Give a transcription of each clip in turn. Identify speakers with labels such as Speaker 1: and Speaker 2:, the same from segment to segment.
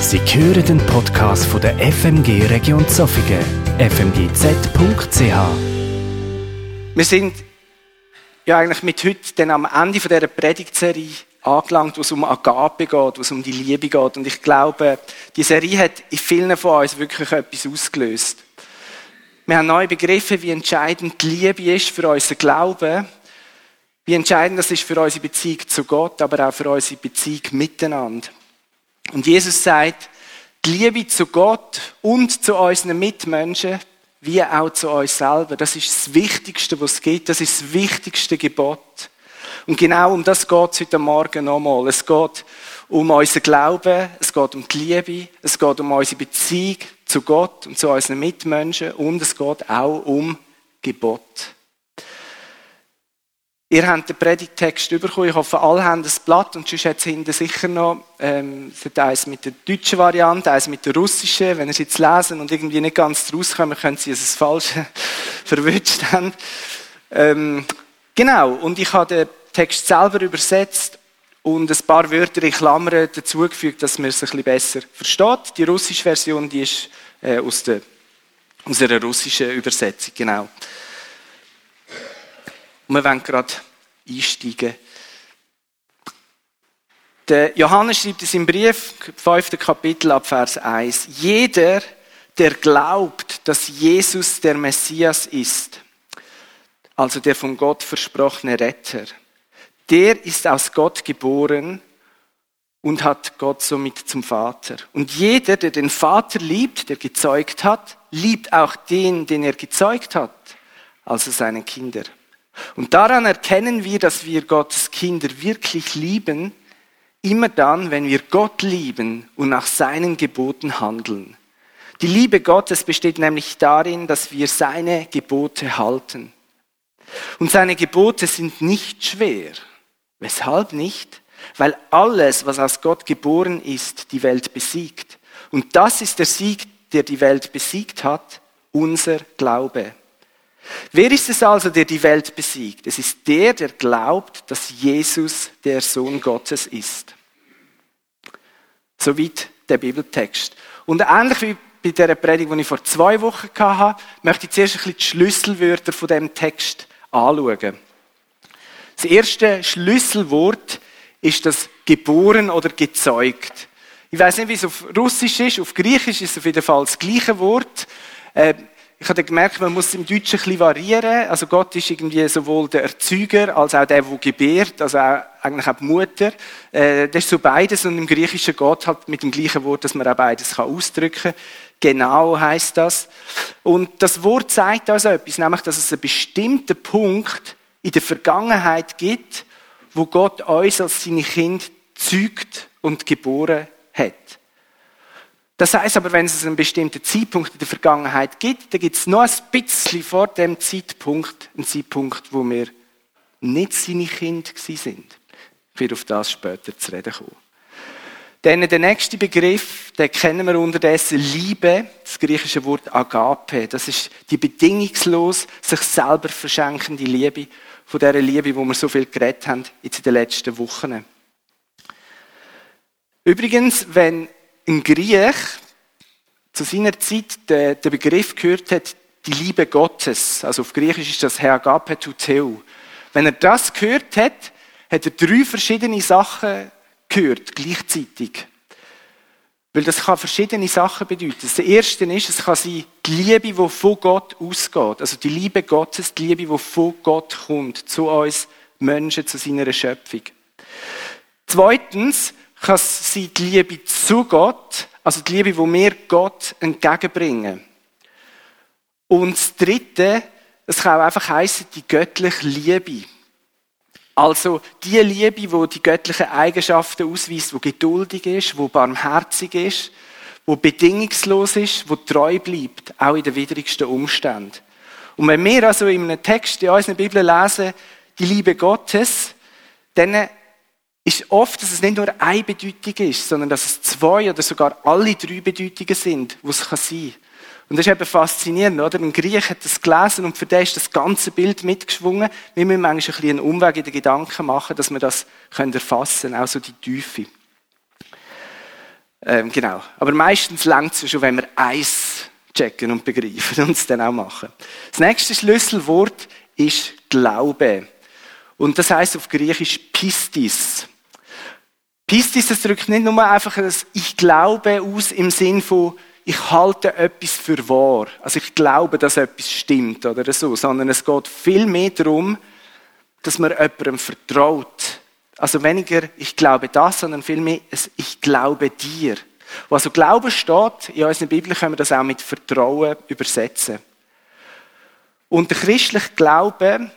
Speaker 1: Sie hören den Podcast von der FMG Region Zofingen, fmgz.ch.
Speaker 2: Wir sind ja eigentlich mit heute dann am Ende von dieser Predigtserie angelangt, wo es um Agape geht, wo es um die Liebe geht. Und ich glaube, die Serie hat in vielen von uns wirklich etwas ausgelöst. Wir haben neu begriffen, wie entscheidend die Liebe ist für unseren Glauben, wie entscheidend das ist für unsere Beziehung zu Gott, aber auch für unsere Beziehung miteinander. Und Jesus sagt, die Liebe zu Gott und zu unseren Mitmenschen, wie auch zu uns selber, das ist das Wichtigste, was es gibt. Das ist das wichtigste Gebot. Und genau um das geht es heute Morgen nochmal. Es geht um unseren Glauben, es geht um die Liebe, es geht um unsere Beziehung zu Gott und zu unseren Mitmenschen und es geht auch um Gebot. Ihr habt den Predigtext bekommen. Ich hoffe, alle haben das Blatt und sonst hat es hinten sicher noch ähm, es eins mit der deutschen Variante, eins mit der russischen. Wenn ihr es jetzt lesen und irgendwie nicht ganz rauskommen, können Sie es falsch verwünscht haben. Ähm, genau, und ich habe den Text selber übersetzt und ein paar Wörter in Klammern dazugefügt, dass man es ein bisschen besser versteht. Die russische Version, die ist äh, aus, der, aus einer russischen Übersetzung, genau. Und wir wollen gerade einsteigen. Der Johannes schreibt es im Brief, 5. Kapitel ab Vers 1. Jeder, der glaubt, dass Jesus der Messias ist, also der von Gott versprochene Retter, der ist aus Gott geboren und hat Gott somit zum Vater. Und jeder, der den Vater liebt, der gezeugt hat, liebt auch den, den er gezeugt hat, also seine Kinder. Und daran erkennen wir, dass wir Gottes Kinder wirklich lieben, immer dann, wenn wir Gott lieben und nach seinen Geboten handeln. Die Liebe Gottes besteht nämlich darin, dass wir seine Gebote halten. Und seine Gebote sind nicht schwer. Weshalb nicht? Weil alles, was aus Gott geboren ist, die Welt besiegt. Und das ist der Sieg, der die Welt besiegt hat, unser Glaube. Wer ist es also, der die Welt besiegt? Es ist der, der glaubt, dass Jesus der Sohn Gottes ist. Soweit der Bibeltext. Und ähnlich wie bei der Predigt, die ich vor zwei Wochen hatte, möchte ich zuerst ein bisschen die Schlüsselwörter von dem Text anschauen. Das erste Schlüsselwort ist das geboren oder gezeugt. Ich weiß nicht, wie es auf Russisch ist, auf Griechisch ist es auf jeden Fall das gleiche Wort. Ich habe gemerkt, man muss im Deutschen ein bisschen variieren. Also Gott ist irgendwie sowohl der Erzeuger als auch der, der gebärt, also auch, eigentlich auch die Mutter. Äh, das ist so beides und im Griechischen Gott halt mit dem gleichen Wort, dass man auch beides kann ausdrücken kann. Genau heißt das. Und das Wort zeigt also etwas, nämlich, dass es einen bestimmten Punkt in der Vergangenheit gibt, wo Gott uns als seine Kind zeugt und geboren hat. Das heißt aber, wenn es einen bestimmten Zeitpunkt in der Vergangenheit gibt, dann gibt es noch ein bisschen vor dem Zeitpunkt einen Zeitpunkt, wo wir nicht seine Kinder sind. Ich werde auf das später zu reden kommen. Dann der nächste Begriff, den kennen wir unterdessen, Liebe, das griechische Wort Agape. Das ist die bedingungslos sich selber verschenkende Liebe, von dieser Liebe, wo wir so viel geredet haben in den letzten Wochen. Übrigens, wenn ein Griech zu seiner Zeit den, den Begriff gehört hat, die Liebe Gottes, also auf Griechisch ist das Heragape Tuteu. Wenn er das gehört hat, hat er drei verschiedene Sachen gehört, gleichzeitig. Weil das kann verschiedene Sachen bedeuten. Das erste ist, es kann sein, die Liebe, die von Gott ausgeht. Also die Liebe Gottes, die Liebe, die von Gott kommt, zu uns Menschen, zu seiner Schöpfung. Zweitens kann es sein, die Liebe zu Gott, also die Liebe, die wir Gott entgegenbringen. Und das Dritte, es kann auch einfach heißen, die göttliche Liebe. Also die Liebe, die die göttlichen Eigenschaften ausweist, die geduldig ist, die barmherzig ist, die bedingungslos ist, die treu bleibt, auch in den widrigsten Umständen. Und wenn wir also in einem Text in unserer Bibel lesen, die Liebe Gottes, dann ist oft, dass es nicht nur eine Bedeutung ist, sondern dass es zwei oder sogar alle drei Bedeutungen sind, die es sein kann. Und das ist eben faszinierend, oder? Ein Griech hat das gelesen und für den ist das ganze Bild mitgeschwungen. Wir müssen manchmal ein bisschen einen Umweg in den Gedanken machen, dass wir das erfassen können, auch so die Tiefe. Ähm, genau. Aber meistens langt es schon, wenn wir eins checken und begreifen und es dann auch machen. Das nächste Schlüsselwort ist Glaube. Und das heißt auf Griechisch Pistis. Pistis, das drückt nicht nur einfach ein Ich glaube aus im Sinn von ich halte etwas für wahr. Also ich glaube, dass etwas stimmt oder so, sondern es geht viel mehr darum, dass man jemandem vertraut. Also weniger ich glaube das, sondern vielmehr ich glaube dir. Wo also Glauben steht, in unserer Bibel können wir das auch mit Vertrauen übersetzen. Und der christliche Glaube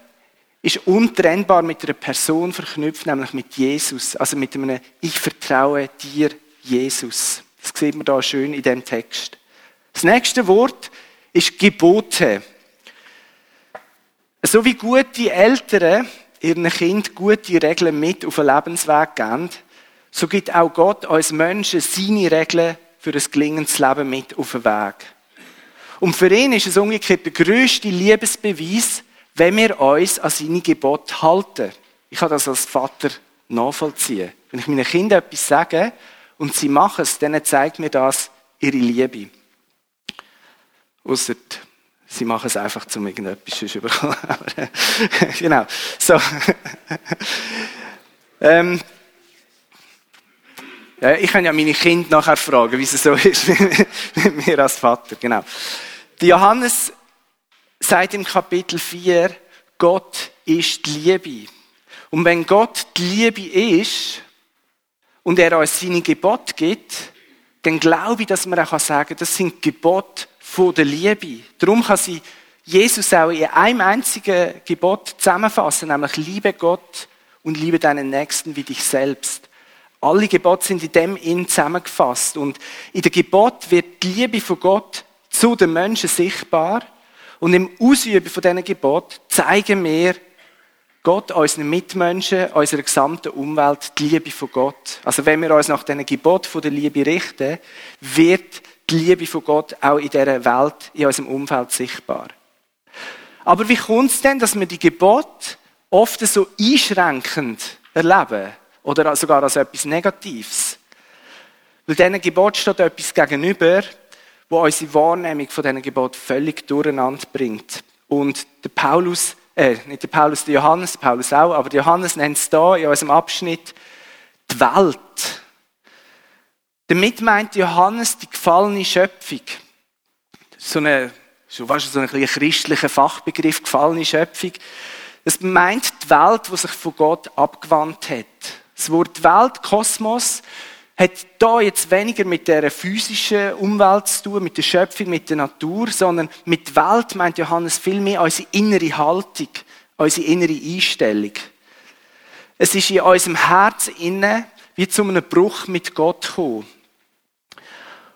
Speaker 2: ist untrennbar mit einer Person verknüpft, nämlich mit Jesus. Also mit einem Ich vertraue dir, Jesus. Das sieht man da schön in dem Text. Das nächste Wort ist Gebote. So wie gute Eltern ihren Kind gute Regeln mit auf den Lebensweg geben, so gibt auch Gott uns Menschen seine Regeln für ein gelingendes Leben mit auf den Weg. Und für ihn ist es umgekehrt der grösste Liebesbeweis, wenn wir uns an seine Gebote halten. Ich kann das als Vater nachvollziehen. Wenn ich meinen Kindern etwas sage und sie machen es, dann zeigt mir das ihre Liebe. Ausser sie machen es einfach, um irgendetwas zu bekommen. genau. So. ähm, ja, ich kann ja meine Kinder nachher fragen, wie es so ist mit mir als Vater. Genau. Der Johannes sagt im Kapitel 4, Gott ist die Liebe. Und wenn Gott die Liebe ist und er uns seine Gebote gibt, dann glaube ich, dass man auch sagen kann, das sind Gebote von der Liebe. Darum kann sie Jesus auch in einem einzigen Gebot zusammenfassen, nämlich liebe Gott und liebe deinen Nächsten wie dich selbst. Alle Gebote sind in dem in zusammengefasst. Und in der Gebot wird die Liebe von Gott zu den Menschen sichtbar. Und im Ausüben von diesen Gebot zeigen wir Gott, unseren Mitmenschen, unserer gesamten Umwelt die Liebe von Gott. Also wenn wir uns nach diesen Gebot von der Liebe richten, wird die Liebe von Gott auch in dieser Welt, in unserem Umfeld sichtbar. Aber wie kommt es denn, dass wir die Gebot oft so einschränkend erleben? Oder sogar als etwas Negatives. Weil diesen Gebot steht etwas gegenüber, wo unsere Wahrnehmung von diesen Gebot völlig durcheinander bringt. Und der Paulus, äh, nicht der Paulus, der Johannes, Paulus auch, aber der Johannes nennt es da in unserem Abschnitt die Welt. Damit meint Johannes die gefallene Schöpfung. So eine, so fast so ein christlicher Fachbegriff, gefallene Schöpfung. Das meint die Welt, die sich von Gott abgewandt hat. Das Wort Welt, Kosmos, hat da jetzt weniger mit der physischen Umwelt zu tun, mit der Schöpfung, mit der Natur, sondern mit Welt meint Johannes vielmehr unsere innere Haltung, unsere innere Einstellung. Es ist in unserem Herz inne wie zu einem Bruch mit Gott gekommen.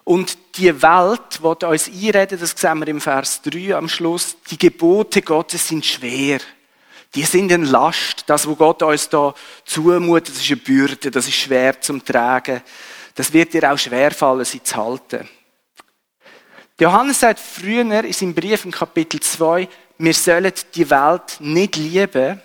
Speaker 2: Und die Welt, die uns einreden, das sehen wir im Vers 3 am Schluss, die Gebote Gottes sind schwer die sind eine Last. Das, was Gott uns da zumutet, das ist eine Bürde, das ist schwer zum Tragen. Das wird dir auch schwerfallen, sie zu halten. Johannes sagt früher in seinem Brief im Kapitel 2, wir sollen die Welt nicht lieben,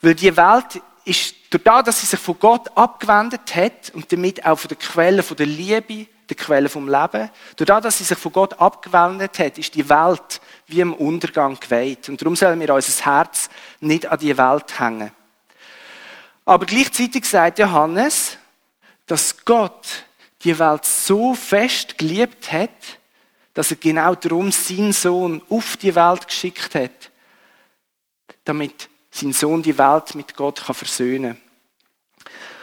Speaker 2: weil die Welt ist, durch das, dass sie sich von Gott abgewendet hat und damit auch von der Quelle von der Liebe, der Quelle vom Leben, durch das, dass sie sich von Gott abgewendet hat, ist die Welt wie im Untergang geweiht. Und darum sollen wir unser Herz nicht an die Welt hängen. Aber gleichzeitig sagt Johannes, dass Gott die Welt so fest geliebt hat, dass er genau darum seinen Sohn auf die Welt geschickt hat, damit sein Sohn die Welt mit Gott versöhnen kann.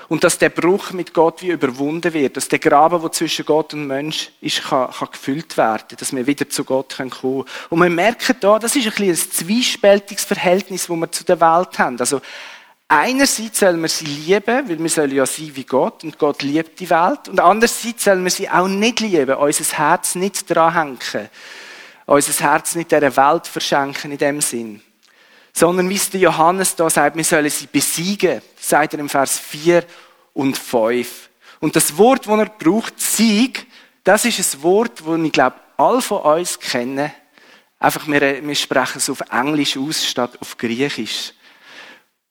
Speaker 2: Und dass der Bruch mit Gott wie überwunden wird, dass der Graben, der zwischen Gott und Mensch ist, kann, kann gefüllt werden, dass wir wieder zu Gott kommen können. Und wir merken da, das ist ein, ein zwiespältiges Verhältnis, das wir zu der Welt haben. Also, einerseits sollen wir sie lieben, weil wir sollen ja sein wie Gott und Gott liebt die Welt. Und andererseits sollen wir sie auch nicht lieben, unser Herz nicht dran hängen, unser Herz nicht dieser Welt verschenken in dem Sinn sondern wie es der Johannes da sagt, wir sollen sie besiegen, sagt er im Vers 4 und 5. Und das Wort, das er braucht, Sieg, das ist ein Wort, das ich glaube, alle von uns kennen. Einfach, wir, wir sprechen es auf Englisch aus, statt auf Griechisch.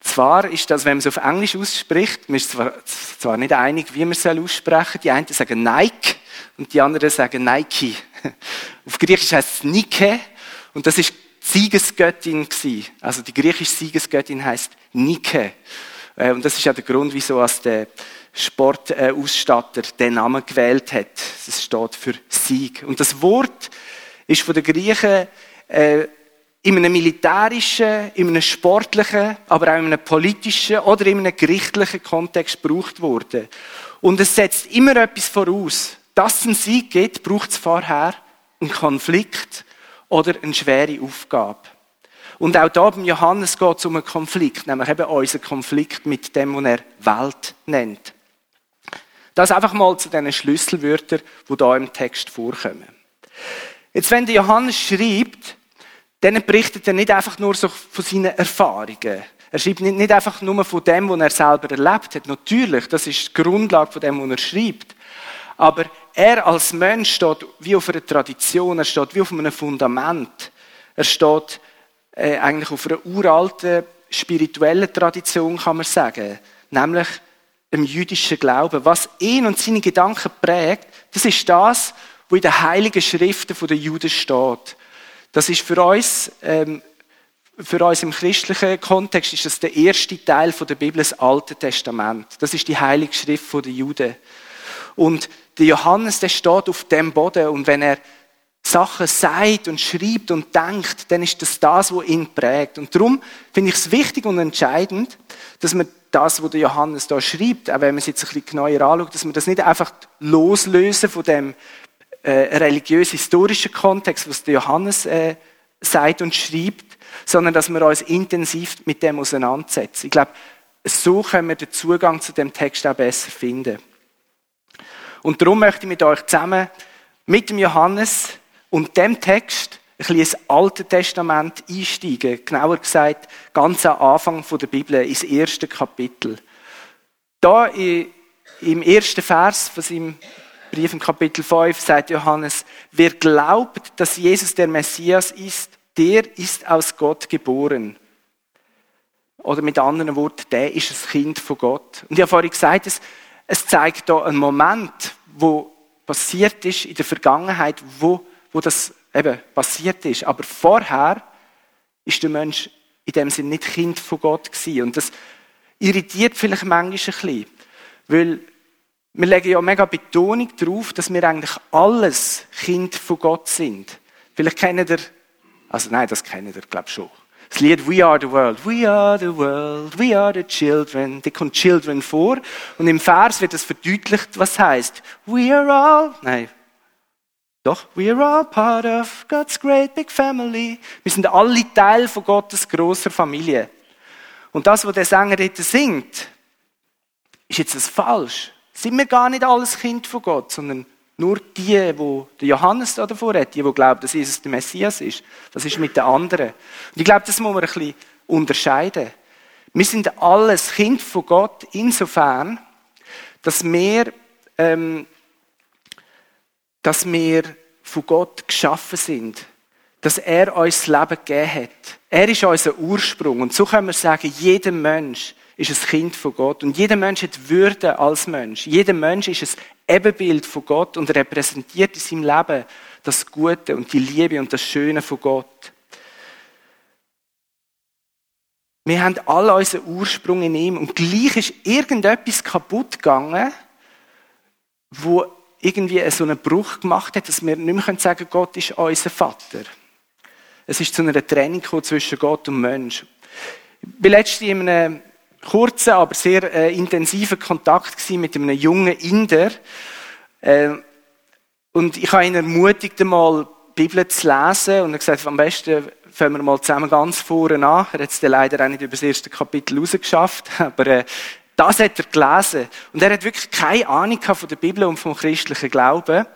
Speaker 2: Zwar ist das, wenn man es auf Englisch ausspricht, man ist zwar, zwar nicht einig, wie man es aussprechen soll. Die einen sagen Nike und die anderen sagen Nike. Auf Griechisch heißt es Nike und das ist Siegesgöttin gewesen. Also die griechische Siegesgöttin heißt Nike. Äh, und das ist ja der Grund, wieso der Sportausstatter den Namen gewählt hat. Es steht für Sieg. Und das Wort ist von den Griechen äh, in einem militärischen, in einem sportlichen, aber auch in einem politischen oder in einem gerichtlichen Kontext gebraucht worden. Und es setzt immer etwas voraus. Dass es einen Sieg gibt, braucht es vorher einen Konflikt oder eine schwere Aufgabe. Und auch da beim Johannes geht es um einen Konflikt, nämlich eben unseren Konflikt mit dem, was er Welt nennt. Das einfach mal zu diesen Schlüsselwörtern, die da im Text vorkommen. Jetzt, wenn der Johannes schreibt, dann berichtet er nicht einfach nur so von seinen Erfahrungen. Er schreibt nicht, nicht einfach nur von dem, was er selber erlebt hat. Natürlich, das ist die Grundlage von dem, was er schreibt. Aber er als Mensch steht wie auf einer Tradition, er steht wie auf einem Fundament. Er steht äh, eigentlich auf einer uralten spirituellen Tradition, kann man sagen. Nämlich im jüdischen Glauben. Was ihn und seine Gedanken prägt, das ist das, was in den heiligen Schriften der Juden steht. Das ist für uns, ähm, für uns im christlichen Kontext ist das der erste Teil der Bibel, das Alte Testament. Das ist die heilige Schrift der Juden. Und der Johannes, der steht auf dem Boden und wenn er Sachen sagt und schreibt und denkt, dann ist das das, was ihn prägt. Und darum finde ich es wichtig und entscheidend, dass man das, was der Johannes da schreibt, auch wenn man es jetzt ein bisschen genauer anschaut, dass man das nicht einfach loslösen von dem äh, religiös-historischen Kontext, was der Johannes äh, sagt und schreibt, sondern dass wir uns intensiv mit dem auseinandersetzen. Ich glaube, so können wir den Zugang zu dem Text auch besser finden. Und darum möchte ich mit euch zusammen mit dem Johannes und dem Text ein bisschen ins Alte Testament einsteigen. Genauer gesagt, ganz am Anfang der Bibel, ins erste Kapitel. Da im ersten Vers von seinem Brief im Kapitel 5 sagt Johannes, wer glaubt, dass Jesus der Messias ist, der ist aus Gott geboren. Oder mit anderen Worten, der ist das Kind von Gott. Und ich habe vorhin gesagt, es, es zeigt da einen Moment, wo passiert ist in der Vergangenheit, wo, wo das eben passiert ist. Aber vorher ist der Mensch in dem Sinne nicht Kind von Gott gewesen. Und das irritiert vielleicht manchmal ein bisschen, weil wir legen ja mega Betonung darauf, dass wir eigentlich alles Kind von Gott sind. Vielleicht kennt ihr, also nein, das kennt ihr, glaube ich schon. Das Lied We Are the World. We are the world, we are the children. Da kommt Children vor. Und im Vers wird das verdeutlicht, was heißt. We are all, nein, doch, we are all part of God's great big family. Wir sind alle Teil von Gottes großer Familie. Und das, was der Sänger dort singt, ist jetzt das falsch sind wir gar nicht alles Kind von Gott, sondern nur die, der Johannes da davor hat, die, die glauben, dass Jesus der Messias ist. Das ist mit den anderen. Und ich glaube, das muss man ein bisschen unterscheiden. Wir sind alles Kind von Gott insofern, dass wir, ähm, dass wir von Gott geschaffen sind. Dass er uns das Leben gegeben hat. Er ist unser Ursprung. Und so können wir sagen, jeder Mensch ist ein Kind von Gott. Und jeder Mensch hat Würde als Mensch. Jeder Mensch ist ein Ebenbild von Gott und repräsentiert in seinem Leben das Gute und die Liebe und das Schöne von Gott. Wir haben alle unseren Ursprung in ihm und gleich ist irgendetwas kaputt gegangen, wo irgendwie so einen Bruch gemacht hat, dass wir nicht mehr sagen können, Gott ist unser Vater. Es ist zu einer Trennung zwischen Gott und Mensch. Ich war letztens in einem kurzen, aber sehr äh, intensiven Kontakt mit einem jungen Inder. Äh, und ich habe ihn ermutigt, einmal die Bibel zu lesen und er gesagt, am besten fangen wir mal zusammen ganz vorne an. Er hat es leider auch nicht über das erste Kapitel rausgeschafft, aber äh, das hat er gelesen. Und er hat wirklich keine Ahnung von der Bibel und vom christlichen Glauben.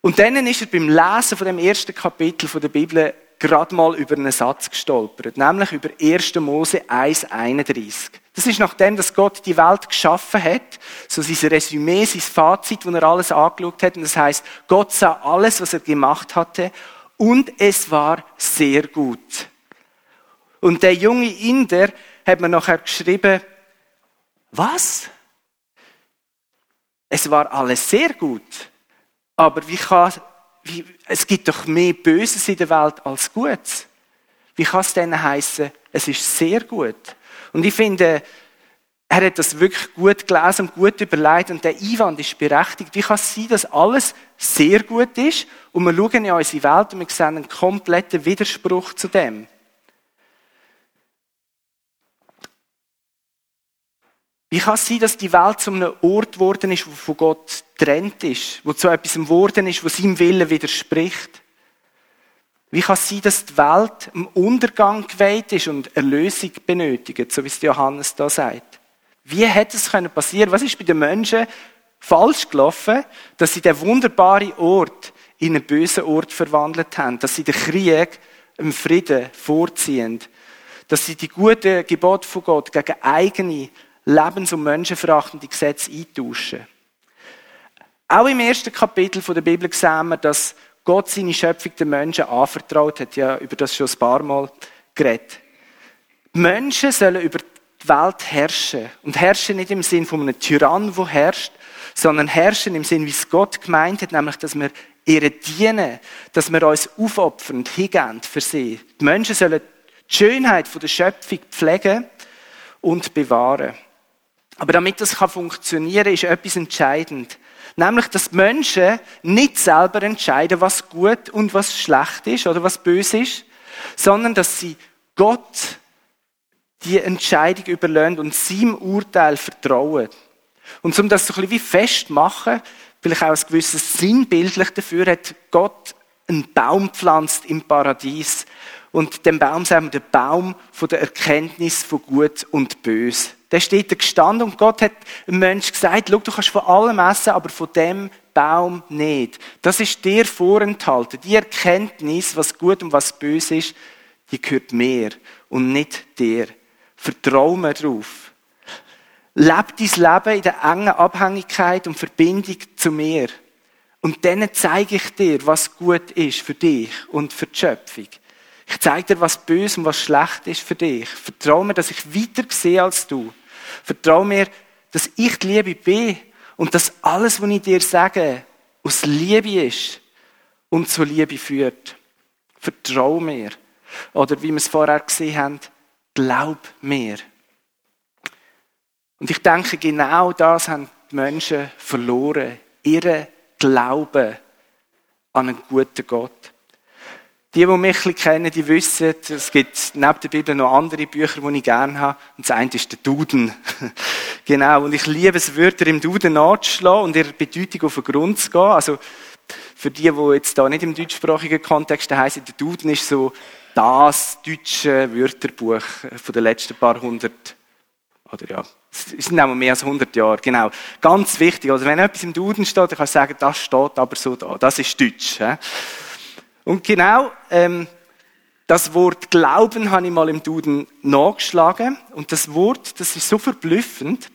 Speaker 2: Und dann ist er beim Lesen von dem ersten Kapitel von der Bibel gerade mal über einen Satz gestolpert, nämlich über 1. Mose 1,31. Das ist nachdem, dass Gott die Welt geschaffen hat, so sein Resümee, sein Fazit, wo er alles angeschaut hat. Und das heißt, Gott sah alles, was er gemacht hatte, und es war sehr gut. Und der junge Inder hat man nachher geschrieben, was? Es war alles sehr gut. Aber wie kann, wie, es gibt doch mehr Böses in der Welt als Gutes. Wie kann es denn heißen, es ist sehr gut? Und ich finde, er hat das wirklich gut gelesen und gut überlegt und der Einwand ist berechtigt. Wie kann es sein, dass alles sehr gut ist und wir schauen in unsere Welt und wir sehen einen kompletten Widerspruch zu dem? Wie kann es sein, dass die Welt zu einem Ort geworden ist, wo von Gott trennt ist, wo zu etwas geworden ist, wo seinem Willen widerspricht? Wie kann es sein, dass die Welt im Untergang geweiht ist und Erlösung benötigt, so wie es Johannes da sagt? Wie hätte es können passieren? Was ist bei den Menschen falsch gelaufen, dass sie den wunderbaren Ort in einen bösen Ort verwandelt haben, dass sie den Krieg im Frieden vorziehen, dass sie die guten Gebote von Gott gegen eigene lebens- und menschenverachtende Gesetze eintauschen. Auch im ersten Kapitel der Bibel sehen wir, dass Gott seine Schöpfung den Menschen anvertraut hat. Ja, über das schon ein paar Mal geredet. Die Menschen sollen über die Welt herrschen. Und herrschen nicht im Sinn von einem Tyrann, der herrscht, sondern herrschen im Sinn, wie es Gott gemeint hat, nämlich, dass wir ihr dienen, dass wir uns aufopfern und hingehen für sie. Die Menschen sollen die Schönheit der Schöpfung pflegen und bewahren. Aber damit das funktionieren kann, ist etwas entscheidend. Nämlich, dass Menschen nicht selber entscheiden, was gut und was schlecht ist oder was böse ist, sondern dass sie Gott die Entscheidung überlassen und seinem Urteil vertrauen. Und um das so ein bisschen wie festmachen, vielleicht auch ein gewisses sinnbildlich dafür, hat Gott einen Baum pflanzt im Paradies. Und dem Baum sagen wir den Baum von der Erkenntnis von Gut und Böse. Der steht da gestanden und Gott hat dem Mensch gesagt, schau, du kannst von allem essen, aber von dem Baum nicht. Das ist dir vorenthalten. Die Erkenntnis, was gut und was böse ist, die gehört mir und nicht dir. Vertrau mir drauf. Leb dein Leben in der engen Abhängigkeit und Verbindung zu mir. Und dann zeige ich dir, was gut ist für dich und für die Schöpfung. Ich zeige dir, was böse und was schlecht ist für dich. Vertrau mir, dass ich weiter sehe als du. Vertrau mir, dass ich die Liebe bin und dass alles, was ich dir sage, aus Liebe ist und zur Liebe führt. Vertrau mir. Oder wie wir es vorher gesehen haben, glaub mir. Und ich denke, genau das haben die Menschen verloren. Ihre Glauben an einen guten Gott. Die, die mich ein kennen, die wissen, es gibt neben der Bibel noch andere Bücher, die ich gerne habe. Und das eine ist der Duden. genau. Und ich liebe es, Wörter im Duden nachzuschlagen und ihre Bedeutung auf den Grund zu gehen. Also, für die, die jetzt da nicht im deutschsprachigen Kontext heißen, der Duden ist so das deutsche Wörterbuch von den letzten paar hundert, oder ja, es sind auch mehr als 100 Jahre, genau. Ganz wichtig. Also, wenn etwas im Duden steht, dann kannst du sagen, das steht aber so da. Das ist Deutsch. Und genau ähm, das Wort Glauben habe ich mal im Duden nachgeschlagen. Und das Wort, das ist so verblüffend.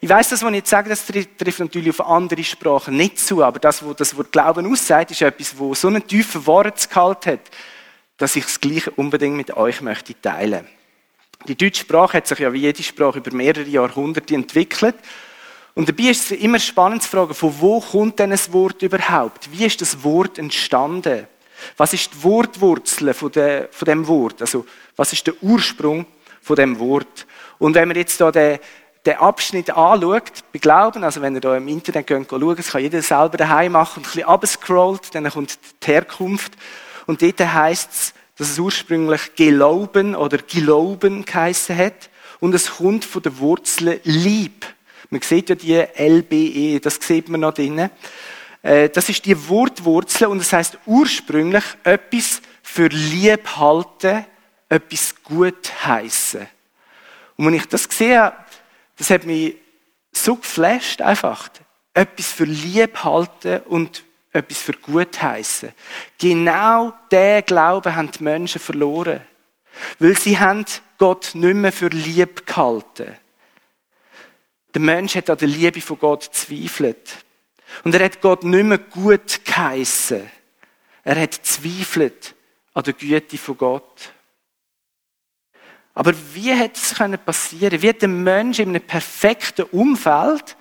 Speaker 2: Ich weiß, das, was ich jetzt sage, das trifft natürlich auf andere Sprachen nicht zu, aber das, was das Wort Glauben aussagt, ist etwas, wo so einen tiefen Wortgehalt hat, dass ich das Gleiche unbedingt mit euch möchte teilen. Die deutsche Sprache hat sich ja wie jede Sprache über mehrere Jahrhunderte entwickelt. Und dabei ist es immer spannend zu fragen, von wo kommt denn ein Wort überhaupt? Wie ist das Wort entstanden? Was ist die Wortwurzel von, der, von dem Wort? Also, was ist der Ursprung von dem Wort? Und wenn man jetzt da den, den Abschnitt anschaut, bei Glauben, also wenn ihr da im Internet geht, schaut, das kann jeder selber daheim machen und ein bisschen abscrollt, dann kommt die Herkunft. Und dort heißt es, dass es ursprünglich Gelauben oder Gelauben geheissen hat. Und es kommt von der Wurzel Lieb. Man sieht ja die LBE, das sieht man noch drinnen. Äh, das ist die Wortwurzel und das heißt ursprünglich etwas für lieb halten, etwas gut heißen. Und wenn ich das sehe, das hat mich so geflasht einfach. Etwas für lieb halten und etwas für gut heißen. Genau der Glauben haben die Menschen verloren. Weil sie haben Gott nicht mehr für lieb gehalten. Der Mensch hat an der Liebe von Gott zweifelt. Und er hat Gott nicht mehr gut geheissen. Er hat zweifelt an der Güte von Gott. Aber wie hätte es passieren Wie hat der Mensch in einem perfekten Umfeld,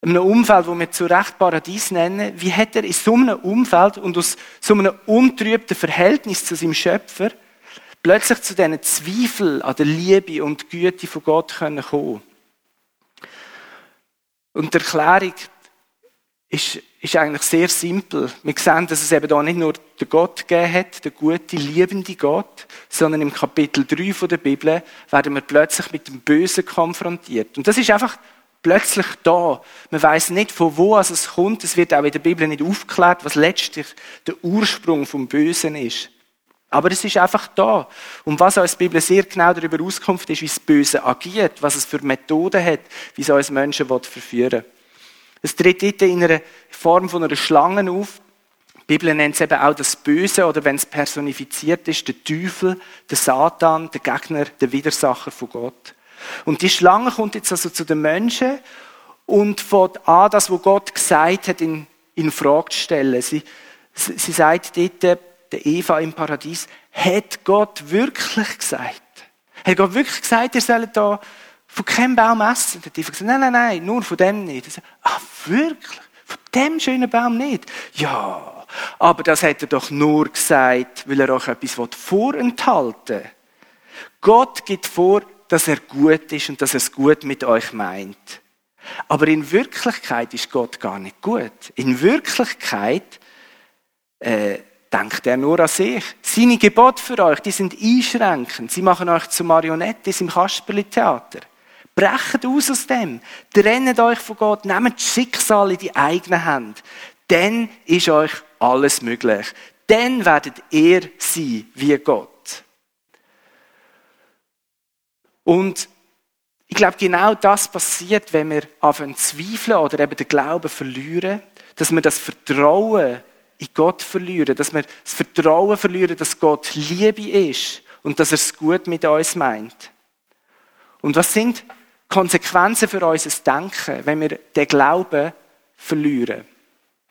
Speaker 2: in einem Umfeld, wo wir zu Recht Paradies nennen, wie hat er in so einem Umfeld und aus so einem untrübten Verhältnis zu seinem Schöpfer plötzlich zu diesen Zweifeln an der Liebe und Güte von Gott kommen können Und die Erklärung ist, ist eigentlich sehr simpel. Wir sehen, dass es eben da nicht nur den Gott gegeben hat, den guten, liebenden Gott, sondern im Kapitel 3 von der Bibel werden wir plötzlich mit dem Bösen konfrontiert. Und das ist einfach plötzlich da. Man weiß nicht, von wo es kommt. Es wird auch in der Bibel nicht aufgeklärt, was letztlich der Ursprung vom Bösen ist. Aber es ist einfach da. Und was uns die Bibel sehr genau darüber auskommt, ist, wie das Böse agiert, was es für Methoden hat, wie es uns Menschen verführen will. Es tritt in einer Form von einer Schlange auf. Die Bibel nennt es eben auch das Böse oder wenn es personifiziert ist, der Teufel, der Satan, der Gegner, der Widersacher von Gott. Und die Schlange kommt jetzt also zu den Menschen und fängt an, das, was Gott gesagt hat, in, in Frage zu stellen. Sie, sie sagt dort, der Eva im Paradies, hat Gott wirklich gesagt? Hat Gott wirklich gesagt, ihr sollt da von keinem Baum essen. Der Tief gesagt, nein, nein, nein, nur von dem nicht. Er sagt, ah, wirklich? Von dem schönen Baum nicht? Ja, aber das hat er doch nur gesagt, weil er euch etwas vorenthalten will. Gott gibt vor, dass er gut ist und dass er es gut mit euch meint. Aber in Wirklichkeit ist Gott gar nicht gut. In Wirklichkeit äh, denkt er nur an sich. Seine Gebote für euch, die sind einschränkend. Sie machen euch zu Marionettes im Kasperli-Theater. Brecht aus aus dem. Trennt euch von Gott. Nehmt das Schicksal in die eigene Hand. Dann ist euch alles möglich. Dann werdet ihr sein wie Gott. Und ich glaube, genau das passiert, wenn wir anfangen zu zweifeln oder eben den Glauben verlieren, dass wir das Vertrauen in Gott verlieren, dass wir das Vertrauen verlieren, dass Gott Liebe ist und dass er es gut mit uns meint. Und was sind Konsequenzen für unser Denken, wenn wir den Glauben verlieren.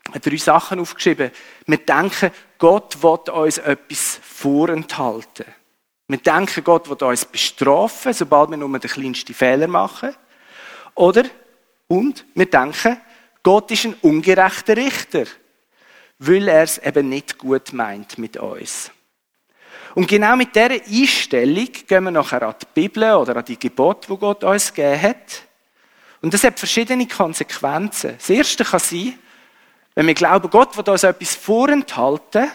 Speaker 2: Ich habe drei Sachen aufgeschrieben. Wir denken, Gott will uns etwas vorenthalten. Wir denken, Gott will uns bestrafen, sobald wir nur den kleinsten Fehler machen. Oder, und wir denken, Gott ist ein ungerechter Richter, weil er es eben nicht gut meint mit uns. Und genau mit dieser Einstellung gehen wir nachher an die Bibel oder an die Gebote, die Gott uns gegeben hat. Und das hat verschiedene Konsequenzen. Das erste kann sein, wenn wir glauben, Gott wird uns etwas vorenthalten,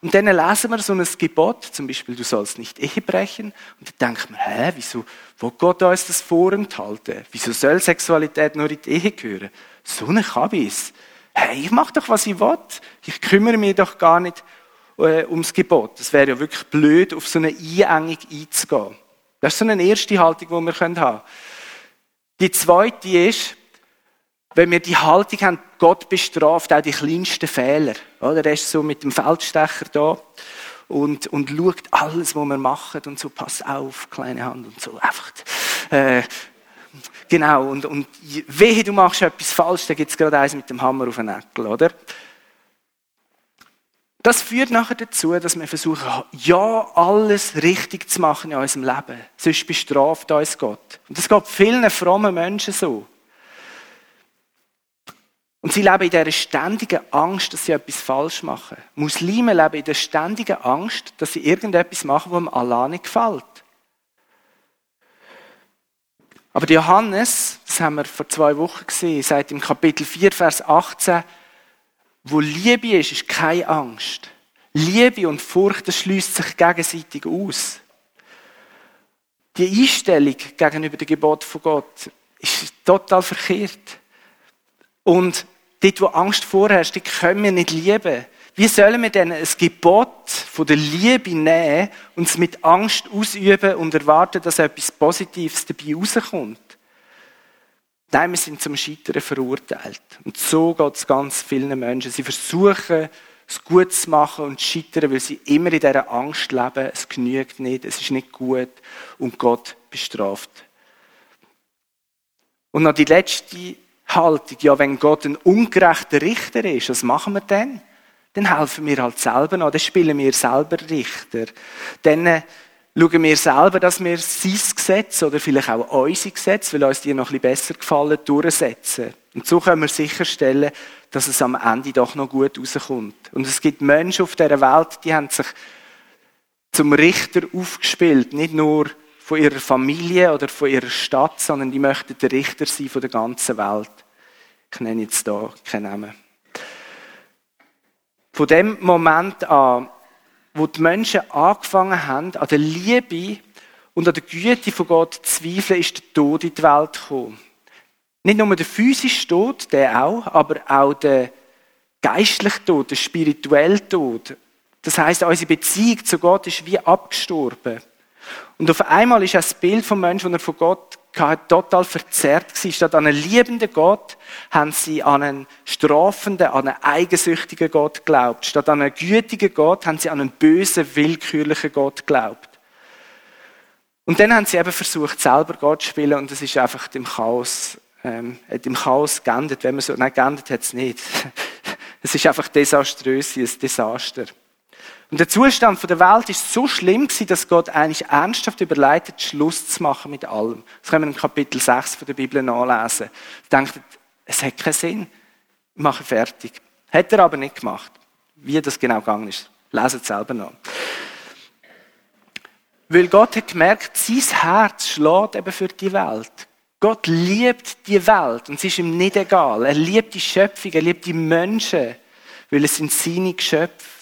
Speaker 2: und dann lesen wir so ein Gebot, zum Beispiel, du sollst nicht Ehe brechen, und dann denkt man, hä, wieso, wo Gott uns das vorenthalten? Wieso soll Sexualität nur in die Ehe gehören? So eine Kabis. Hey, ich mach doch, was ich will. Ich kümmere mich doch gar nicht äh, ums Gebot. Es wäre ja wirklich blöd, auf so eine Einengung einzugehen. Das ist so eine erste Haltung, die wir haben können. Die zweite ist, wenn wir die Haltung haben, Gott bestraft auch die kleinsten Fehler. Oder? Er ist so mit dem Feldstecher da und, und schaut alles, was wir machen und so, pass auf, kleine Hand und so, einfach, äh, genau, und, und wehe, du machst etwas falsch, dann es gerade eins mit dem Hammer auf den Näckel, oder? Das führt nachher dazu, dass wir versuchen, ja, alles richtig zu machen in unserem Leben. Sonst bestraft uns Gott. Und das geht vielen frommen Menschen so. Und sie leben in dieser ständigen Angst, dass sie etwas falsch machen. Muslime leben in der ständigen Angst, dass sie irgendetwas machen, was Allah nicht gefällt. Aber Johannes, das haben wir vor zwei Wochen gesehen, sagt im Kapitel 4, Vers 18, wo Liebe ist, ist keine Angst. Liebe und Furcht, schließt sich gegenseitig aus. Die Einstellung gegenüber dem Gebot von Gott ist total verkehrt. Und dort, wo Angst vorherrscht, können wir nicht lieben. Wie sollen wir denn ein Gebot von der Liebe nehmen und es mit Angst ausüben und erwarten, dass etwas Positives dabei rauskommt? Nein, wir sind zum Scheitern verurteilt. Und so geht es ganz vielen Menschen. Sie versuchen, es gut zu machen und zu scheitern, weil sie immer in dieser Angst leben, es genügt nicht, es ist nicht gut und Gott bestraft. Und noch die letzte Haltung, ja, wenn Gott ein ungerechter Richter ist, was machen wir denn? Dann helfen wir halt selber noch, dann spielen wir selber Richter. Dann äh, schauen wir selber, dass wir sein Gesetz oder vielleicht auch unsere Gesetze, weil uns die noch ein bisschen besser gefallen, durchsetzen. Und so können wir sicherstellen, dass es am Ende doch noch gut rauskommt. Und es gibt Menschen auf dieser Welt, die haben sich zum Richter aufgespielt. Nicht nur von ihrer Familie oder von ihrer Stadt, sondern die möchten der Richter sein von der ganzen Welt. Ich nenne jetzt da keinen Namen. Von dem Moment an wo die Menschen angefangen haben, an der Liebe und an der Güte von Gott zu zweifeln, ist der Tod in die Welt gekommen. Nicht nur der physische Tod, der auch, aber auch der geistliche Tod, der spirituelle Tod. Das heißt, unsere Beziehung zu Gott ist wie abgestorben. Und auf einmal ist das Bild vom Menschen, das er von Gott total verzerrt war. Statt an einen liebenden Gott haben sie an einen strafenden, an einen eigensüchtigen Gott geglaubt. Statt an einen gütigen Gott haben sie an einen bösen, willkürlichen Gott geglaubt. Und dann haben sie eben versucht, selber Gott zu spielen und es ist einfach im Chaos, ähm, im Chaos geendet, wenn man so, nein, geendet hat es nicht. es ist einfach desaströs, ein Desaster. Und der Zustand der Welt ist so schlimm gewesen, dass Gott eigentlich ernsthaft überleitet, Schluss zu machen mit allem. Das können wir in Kapitel 6 von der Bibel nachlesen. Er denkt, es hat keinen Sinn. Ich mache fertig. Hat er aber nicht gemacht. Wie das genau gegangen ist, lesen es selber noch. Weil Gott hat gemerkt, sein Herz schlägt eben für die Welt. Gott liebt die Welt und es ist ihm nicht egal. Er liebt die Schöpfung, er liebt die Menschen, weil es sind seine Geschöpfe.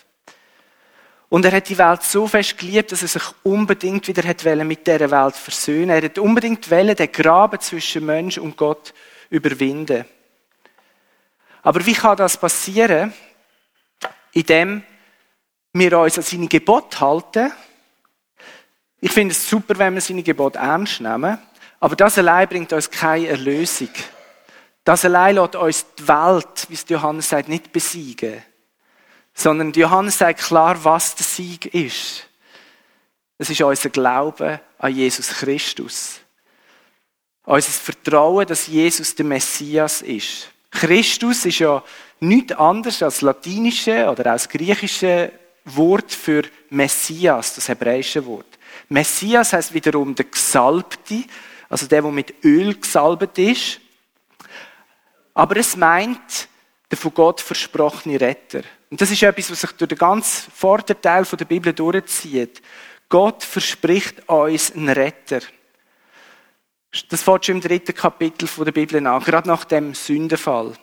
Speaker 2: Und er hat die Welt so fest geliebt, dass er sich unbedingt wieder hat mit dieser Welt versöhnen. Er hat unbedingt wollen, den Graben zwischen Mensch und Gott überwinden. Aber wie kann das passieren? Indem wir uns an seine Gebote halten. Ich finde es super, wenn wir seine Gebote ernst nehmen. Aber das allein bringt uns keine Erlösung. Das allein lässt uns die Welt, wie es Johannes sagt, nicht besiegen sondern Johannes sagt klar, was der Sieg ist. Es ist unser Glaube an Jesus Christus. Unser Vertrauen, dass Jesus der Messias ist. Christus ist ja nichts anderes als das latinische oder als griechische Wort für Messias, das hebräische Wort. Messias heißt wiederum der Gesalbte, also der, der mit Öl gesalbt ist. Aber es meint der von Gott versprochene Retter. Und das ist etwas, was sich durch den ganzen Vorderteil der Bibel durchzieht. Gott verspricht uns einen Retter. Das fängt schon im dritten Kapitel der Bibel an, gerade nach dem Sündenfall.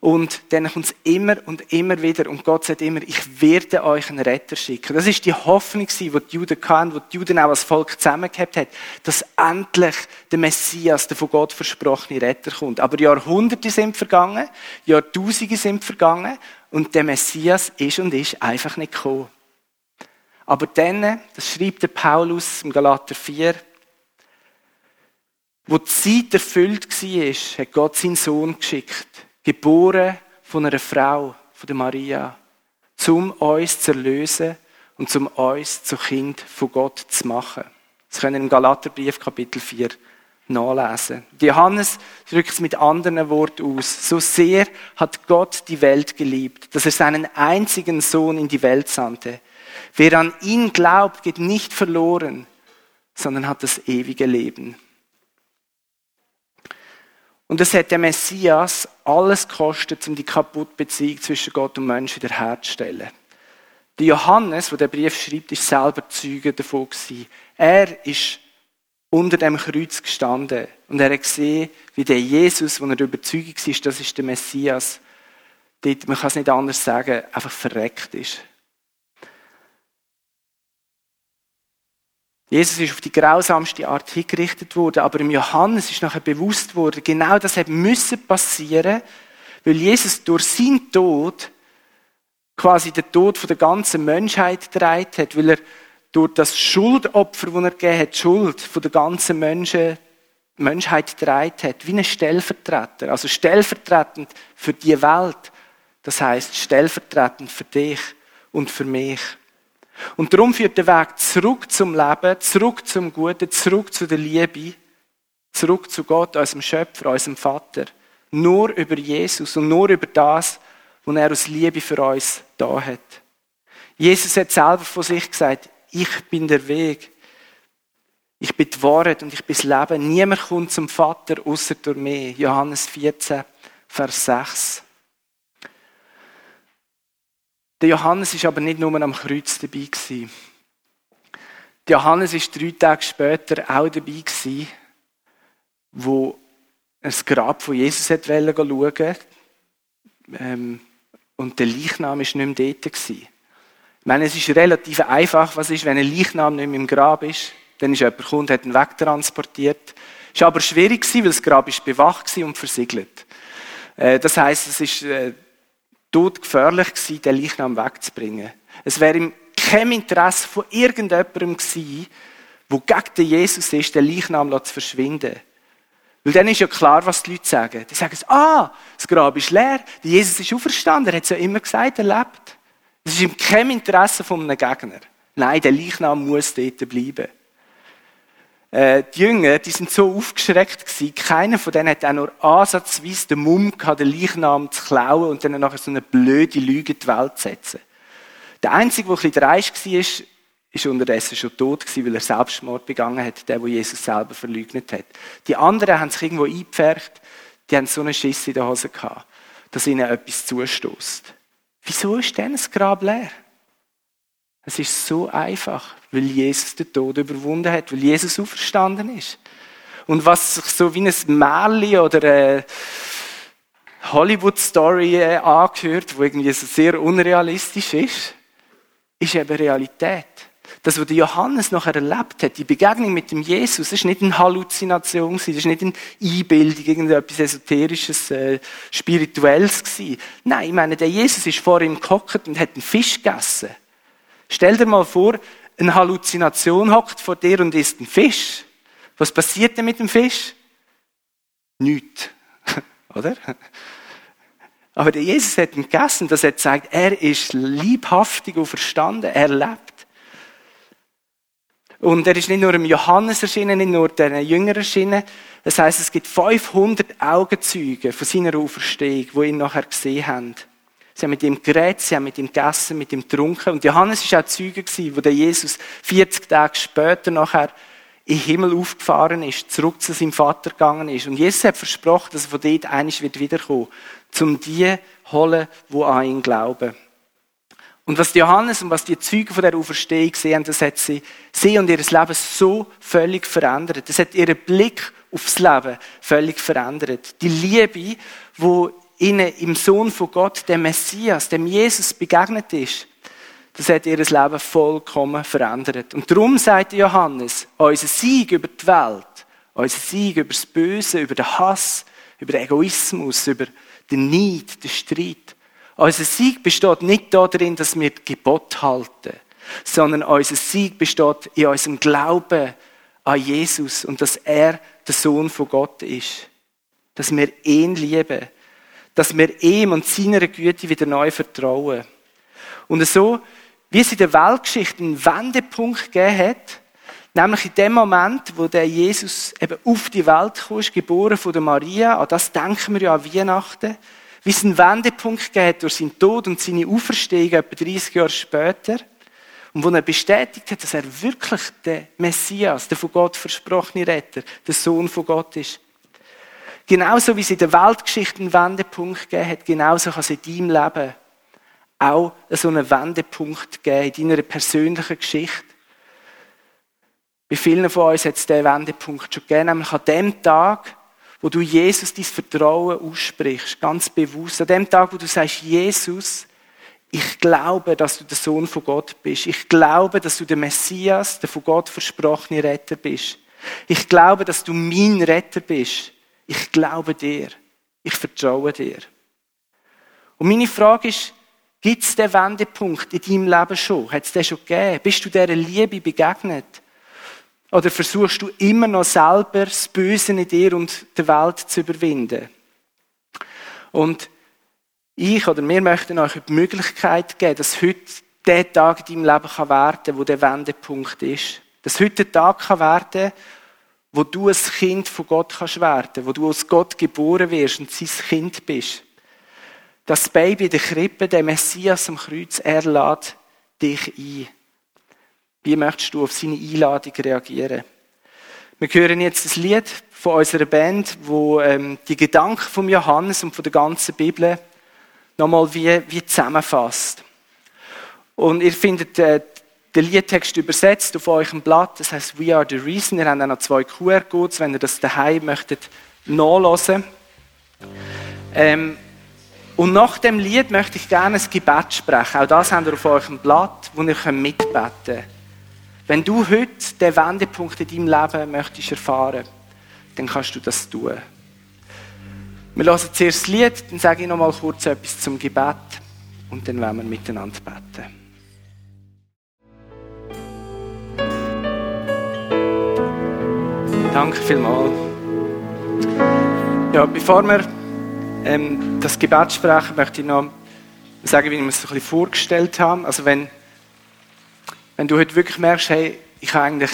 Speaker 2: Und dann kommt es immer und immer wieder. Und Gott sagt immer, ich werde euch einen Retter schicken. Das ist die Hoffnung, die die Juden hatten, die die Juden auch als Volk zusammengehabt hat, dass endlich der Messias, der von Gott versprochene Retter kommt. Aber Jahrhunderte sind vergangen, Jahrtausende sind vergangen und der Messias ist und ist einfach nicht gekommen. Aber dann, das schreibt der Paulus im Galater 4, wo die Zeit erfüllt war, hat Gott seinen Sohn geschickt geboren von einer Frau, von der Maria, zum uns zu erlösen und zum uns zu Kind von Gott zu machen. Das können wir im Galaterbrief Kapitel 4 nachlesen. Johannes drückt es mit anderen Worten aus. So sehr hat Gott die Welt geliebt, dass er seinen einzigen Sohn in die Welt sandte. Wer an ihn glaubt, geht nicht verloren, sondern hat das ewige Leben. Und es hat der Messias alles gekostet, um die kaputte Beziehung zwischen Gott und Mensch wieder herzustellen. Der Johannes, der den Brief schreibt, ist selber Zeuge davon gewesen. Er ist unter dem Kreuz gestanden und er hat gesehen, wie der Jesus, wo er überzeugt war, das ist der Messias, dort, man kann es nicht anders sagen, einfach verreckt ist. Jesus ist auf die grausamste Art hingerichtet worden, aber im Johannes ist nachher bewusst worden, genau das hat müssen passieren, weil Jesus durch seinen Tod quasi den Tod der ganzen Menschheit getragen hat, weil er durch das Schuldopfer, das er gegeben hat, die Schuld der ganzen Menschen, Menschheit getragen hat, wie ein Stellvertreter, also stellvertretend für die Welt. Das heißt stellvertretend für dich und für mich. Und darum führt der Weg zurück zum Leben, zurück zum Guten, zurück zu der Liebe, zurück zu Gott, unserem Schöpfer, unserem Vater. Nur über Jesus und nur über das, was er aus Liebe für uns da hat. Jesus hat selber von sich gesagt, ich bin der Weg. Ich bin die Wahrheit und ich bin das Leben. Niemand kommt zum Vater außer durch mich. Johannes 14, Vers 6. Der Johannes ist aber nicht nur am Kreuz dabei gewesen. Der Johannes ist drei Tage später auch dabei gewesen, wo das Grab von Jesus hat schauen ähm, und der Leichnam ist nicht mehr dort gewesen. Ich meine, es ist relativ einfach, was ist, wenn ein Leichnam nicht mehr im Grab ist. Dann ist jemand gekommen hat ihn wegtransportiert. Es war aber schwierig, weil das Grab ist bewacht und versiegelt. Äh, das heißt, es ist äh, todgefährlich gewesen, den Leichnam wegzubringen. Es wäre im kein Interesse von irgendjemandem gewesen, der gegen den Jesus ist, den Leichnam zu verschwinden. Weil dann ist ja klar, was die Leute sagen. Die sagen, ah, das Grab ist leer, der Jesus ist auferstanden, er hat es ja immer gesagt, er lebt. Es ist im keinem Interesse von einem Gegner. Nein, der Leichnam muss dort bleiben. Äh, die Jünger, die sind so aufgeschreckt gewesen, keiner von denen hat auch nur ansatzweise den Mumm gehabt, den Leichnam zu klauen und dann nachher so eine blöde Lüge in die Welt zu setzen. Der Einzige, der ein bisschen dreist war, ist, unterdessen schon tot gewesen, weil er Selbstmord begangen hat, der, wo Jesus selber verleugnet hat. Die anderen haben sich irgendwo eingepfercht, die haben so einen Schiss in der Hose gehabt, dass ihnen etwas zustößt. Wieso ist denn das Grab leer? Es ist so einfach, weil Jesus den Tod überwunden hat, weil Jesus auferstanden ist. Und was sich so wie ein Märchen oder eine Hollywood-Story äh, angehört, wo irgendwie so sehr unrealistisch ist, ist eben Realität. Das, was Johannes nachher erlebt hat, die Begegnung mit dem Jesus, das ist nicht eine Halluzination, das ist nicht eine Einbildung, irgendetwas Esoterisches, äh, Spirituelles gewesen. Nein, ich meine, der Jesus ist vor ihm gehockt und hat einen Fisch gegessen. Stell dir mal vor, eine Halluzination hockt vor dir und isst einen Fisch. Was passiert denn mit dem Fisch? Nichts. Oder? Aber der Jesus hat ihn gegessen, dass er zeigt, er ist liebhaftig und verstanden, er lebt. Und er ist nicht nur im Johannes erschienen, nicht nur den Jüngern erschienen. Das heißt, es gibt 500 Augenzeuge von seiner Auferstehung, die ihn nachher gesehen haben. Sie haben mit ihm geredet, sie haben mit ihm gegessen, mit ihm getrunken. Und Johannes war auch Zeuge, wo der Jesus 40 Tage später nachher in den Himmel aufgefahren ist, zurück zu seinem Vater gegangen ist. Und Jesus hat versprochen, dass er von dort einiges wird wiederkommen, um die holen, die an ihn glauben. Und was Johannes und was die Zeugen von der Auferstehung sehen, das hat sie, sie und ihr Leben so völlig verändert. Das hat ihren Blick aufs Leben völlig verändert. Die Liebe, die ihnen im Sohn von Gott, dem Messias, dem Jesus begegnet ist, das hat ihr Leben vollkommen verändert. Und darum sagt Johannes, unser Sieg über die Welt, unser Sieg über das Böse, über den Hass, über den Egoismus, über den Neid, den Streit. Unser Sieg besteht nicht darin, dass wir Gebot halten, sondern unser Sieg besteht in unserem Glauben an Jesus und dass er der Sohn von Gott ist. Dass wir ihn lieben. Dass wir ihm und seiner Güte wieder neu vertrauen. Und so wie es in der Weltgeschichte einen Wendepunkt gegeben hat, nämlich in dem Moment, wo der Jesus eben auf die Welt kam, geboren von der Maria, an das denken wir ja an Weihnachten, wie es einen Wendepunkt gegeben hat durch seinen Tod und seine Auferstehung etwa 30 Jahre später, und wo er bestätigt hat, dass er wirklich der Messias, der von Gott versprochene Retter, der Sohn von Gott ist. Genauso wie es in der Weltgeschichte einen Wendepunkt gegeben hat, genauso kann es in deinem Leben auch so einen Wendepunkt geben in deiner persönlichen Geschichte. Bei vielen von uns hat es diesen Wendepunkt schon gegeben, nämlich an dem Tag, wo du Jesus dein Vertrauen aussprichst, ganz bewusst. An dem Tag, wo du sagst, Jesus, ich glaube, dass du der Sohn von Gott bist. Ich glaube, dass du der Messias, der von Gott versprochene Retter bist. Ich glaube, dass du mein Retter bist. Ich glaube dir. Ich vertraue dir. Und meine Frage ist, Gibt es den Wendepunkt in deinem Leben schon? Hat es den schon gegeben? Bist du dieser Liebe begegnet? Oder versuchst du immer noch selber das Böse in dir und der Welt zu überwinden? Und ich oder wir möchten euch die Möglichkeit geben, dass heute der Tag in deinem Leben kann werden wo der Wendepunkt ist. Dass heute der Tag kann werden wo du ein Kind von Gott kannst werden, wo du aus Gott geboren wirst und sein Kind bist. Das Baby der Krippe, der Messias am Kreuz, er lädt dich ein. Wie möchtest du auf seine Einladung reagieren? Wir hören jetzt das Lied von unserer Band, wo ähm, die Gedanken von Johannes und von der ganzen Bibel nochmal wie, wie zusammenfasst. Und ihr findet äh, den Liedtext übersetzt auf eurem Blatt. Das heißt We Are the Reason. Ihr habt auch noch zwei QR-Codes, wenn ihr das daheim möchtet nachlesen. Ähm, und nach dem Lied möchte ich gerne ein Gebet sprechen. Auch das habt ihr auf eurem Blatt, wo ihr mitbeten könnt. Wenn du heute den Wendepunkt in deinem Leben möchtest erfahren, dann kannst du das tun. Wir hören zuerst das Lied, dann sage ich noch mal kurz etwas zum Gebet und dann werden wir miteinander beten. Danke vielmals. Ja, bevor wir ähm, das Gebet sprechen, möchte ich noch sagen, wie ich mir das ein bisschen vorgestellt habe. Also wenn, wenn du heute wirklich merkst, hey, ich habe eigentlich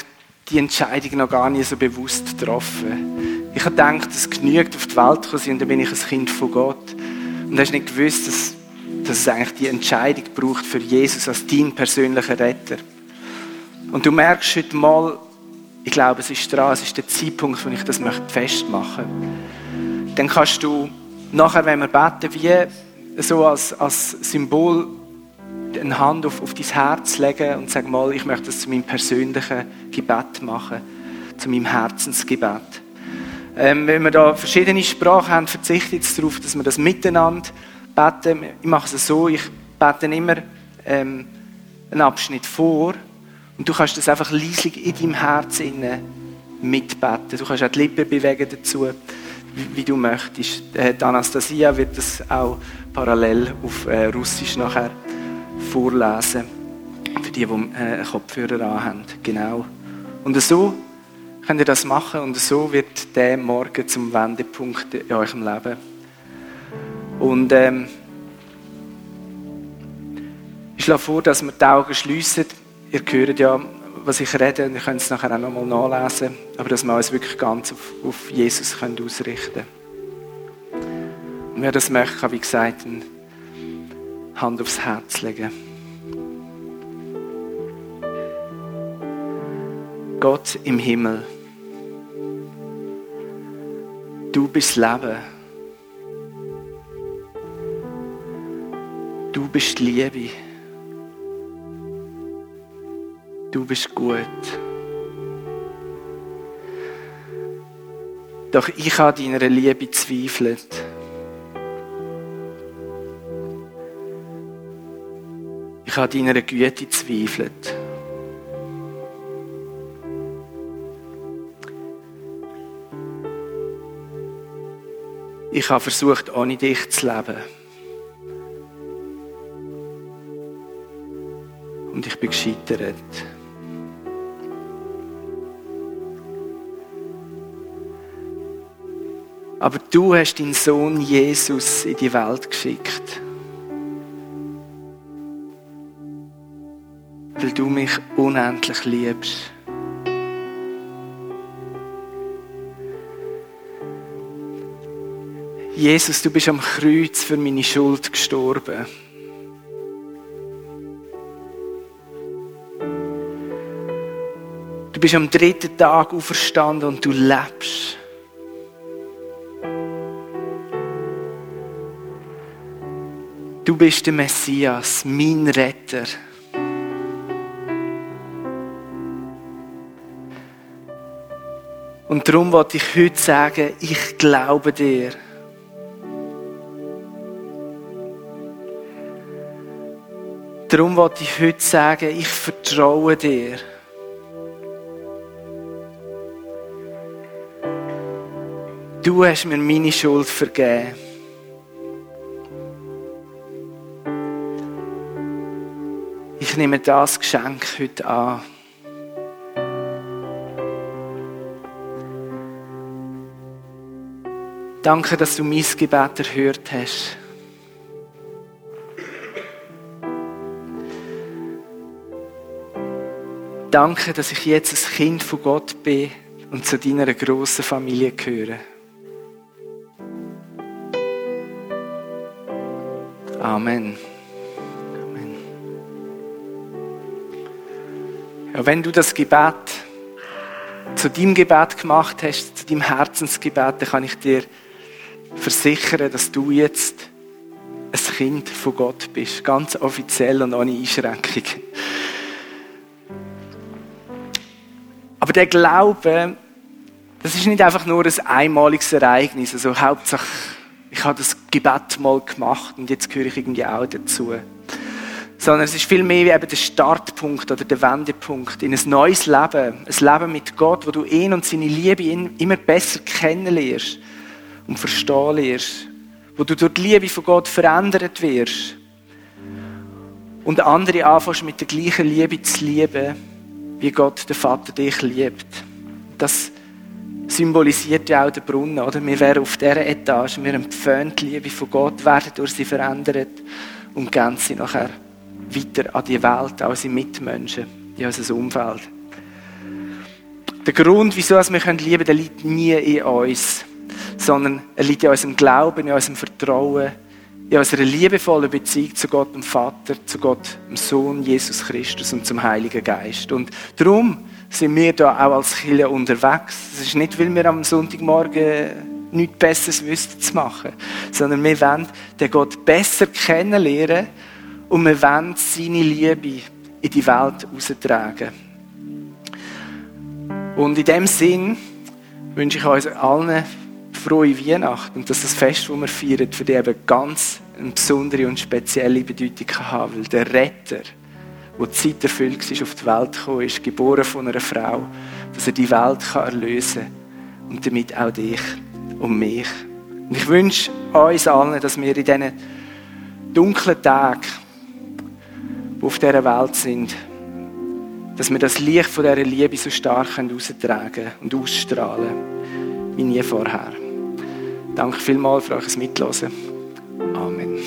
Speaker 2: die Entscheidung noch gar nicht so bewusst getroffen. Ich habe gedacht, es genügt auf die Welt zu sein und dann bin ich ein Kind von Gott. Und hast nicht gewusst, dass, dass es eigentlich die Entscheidung braucht für Jesus als dein persönlicher Retter. Und du merkst heute mal, ich glaube, es ist dran, es ist der Zeitpunkt, wo ich das festmachen möchte. Dann kannst du nachher, wenn wir beten, wie so als, als Symbol eine Hand auf, auf dein Herz legen und sagen mal, ich möchte das zu meinem persönlichen Gebet machen, zu meinem Herzensgebet. Ähm, wenn wir da verschiedene Sprachen haben, verzichte ich jetzt darauf, dass wir das miteinander beten. Ich mache es so, ich bete immer ähm, einen Abschnitt vor und du kannst das einfach leislich in deinem Herz mitbeten. Du kannst auch die Lippen bewegen dazu, wie, wie du möchtest. Äh, die Anastasia wird das auch parallel auf äh, Russisch nachher vorlesen. Für die, die äh, Kopfhörer anhaben. Genau. Und so könnt ihr das machen und so wird der Morgen zum Wendepunkt in eurem Leben. Und ähm, ich schlage vor, dass wir die Augen schliessen ihr hört ja, was ich rede, und ihr könnt es nachher auch nochmal nachlesen, aber dass wir uns wirklich ganz auf, auf Jesus können ausrichten können. Und wer das möchte, kann, wie gesagt, eine Hand aufs Herz legen. Gott im Himmel, du bist Leben. Du bist Liebe. Du bist gut. Doch ich habe deiner Liebe zweifelt. Ich habe deiner Güte zweifelt. Ich habe versucht, ohne dich zu leben. Und ich bin gescheitert. Aber du hast deinen Sohn Jesus in die Welt geschickt. Weil du mich unendlich liebst. Jesus, du bist am Kreuz für meine Schuld gestorben. Du bist am dritten Tag auferstanden und du lebst. Du bist der Messias, mein Retter. Und darum wollte ich heute sagen, ich glaube dir. Darum wollte ich heute sagen, ich vertraue dir. Du hast mir meine Schuld vergeben. Ich nehme das Geschenk heute an. Danke, dass du mein Gebet erhört hast. Danke, dass ich jetzt ein Kind von Gott bin und zu deiner grossen Familie gehöre. Amen. Ja, wenn du das Gebet zu deinem Gebet gemacht hast, zu deinem Herzensgebet, dann kann ich dir versichern, dass du jetzt ein Kind von Gott bist. Ganz offiziell und ohne Einschränkung. Aber der Glaube, das ist nicht einfach nur ein einmaliges Ereignis. Also Hauptsache, ich habe das Gebet mal gemacht und jetzt gehöre ich irgendwie auch dazu. Sondern es ist vielmehr wie eben der Startpunkt oder der Wendepunkt in ein neues Leben. Ein Leben mit Gott, wo du ihn und seine Liebe immer besser kennenlernst und verstehen lernst. Wo du durch die Liebe von Gott verändert wirst. Und andere anfängst mit der gleichen Liebe zu lieben, wie Gott, der Vater, dich liebt. Das symbolisiert ja auch den Brunnen, oder? Wir wären auf dieser Etage, wir empfehlen die Liebe von Gott, werden durch sie verändert und gehen sie nachher weiter an die Welt, an unsere Mitmenschen, in unser Umfeld. Der Grund, wieso wir lieben können, liegt nie in uns, sondern er liegt in unserem Glauben, in unserem Vertrauen, in unserer liebevollen Beziehung zu Gott dem Vater, zu Gott dem Sohn Jesus Christus und zum Heiligen Geist. Und darum sind wir da auch als Kirche unterwegs. Es ist nicht, weil wir am Sonntagmorgen nichts Besseres wüssten zu machen, sondern wir wollen den Gott besser kennenlernen und wir wollen seine Liebe in die Welt austragen. Und in dem Sinn wünsche ich uns allen frohe Weihnacht und dass das Fest, das wir feiern, für die eben ganz eine besondere und spezielle Bedeutung haben weil der Retter, der Zeit erfüllt ist, auf die Welt gekommen ist, geboren von einer Frau, dass er die Welt erlösen kann und damit auch dich und mich. Und ich wünsche uns allen, dass wir in diesen dunklen Tagen, die auf dieser Welt sind, dass wir das Licht von dieser Liebe so stark heraustragen und ausstrahlen wie nie vorher. Danke vielmals für euch Mitlosen. Amen.